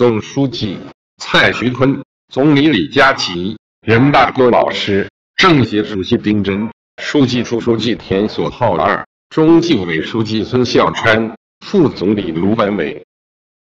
总书记蔡徐坤、总理李佳琦、人大郭老师、政协主席丁真、书记处书记田所浩二、中纪委书记孙笑川、副总理卢本伟。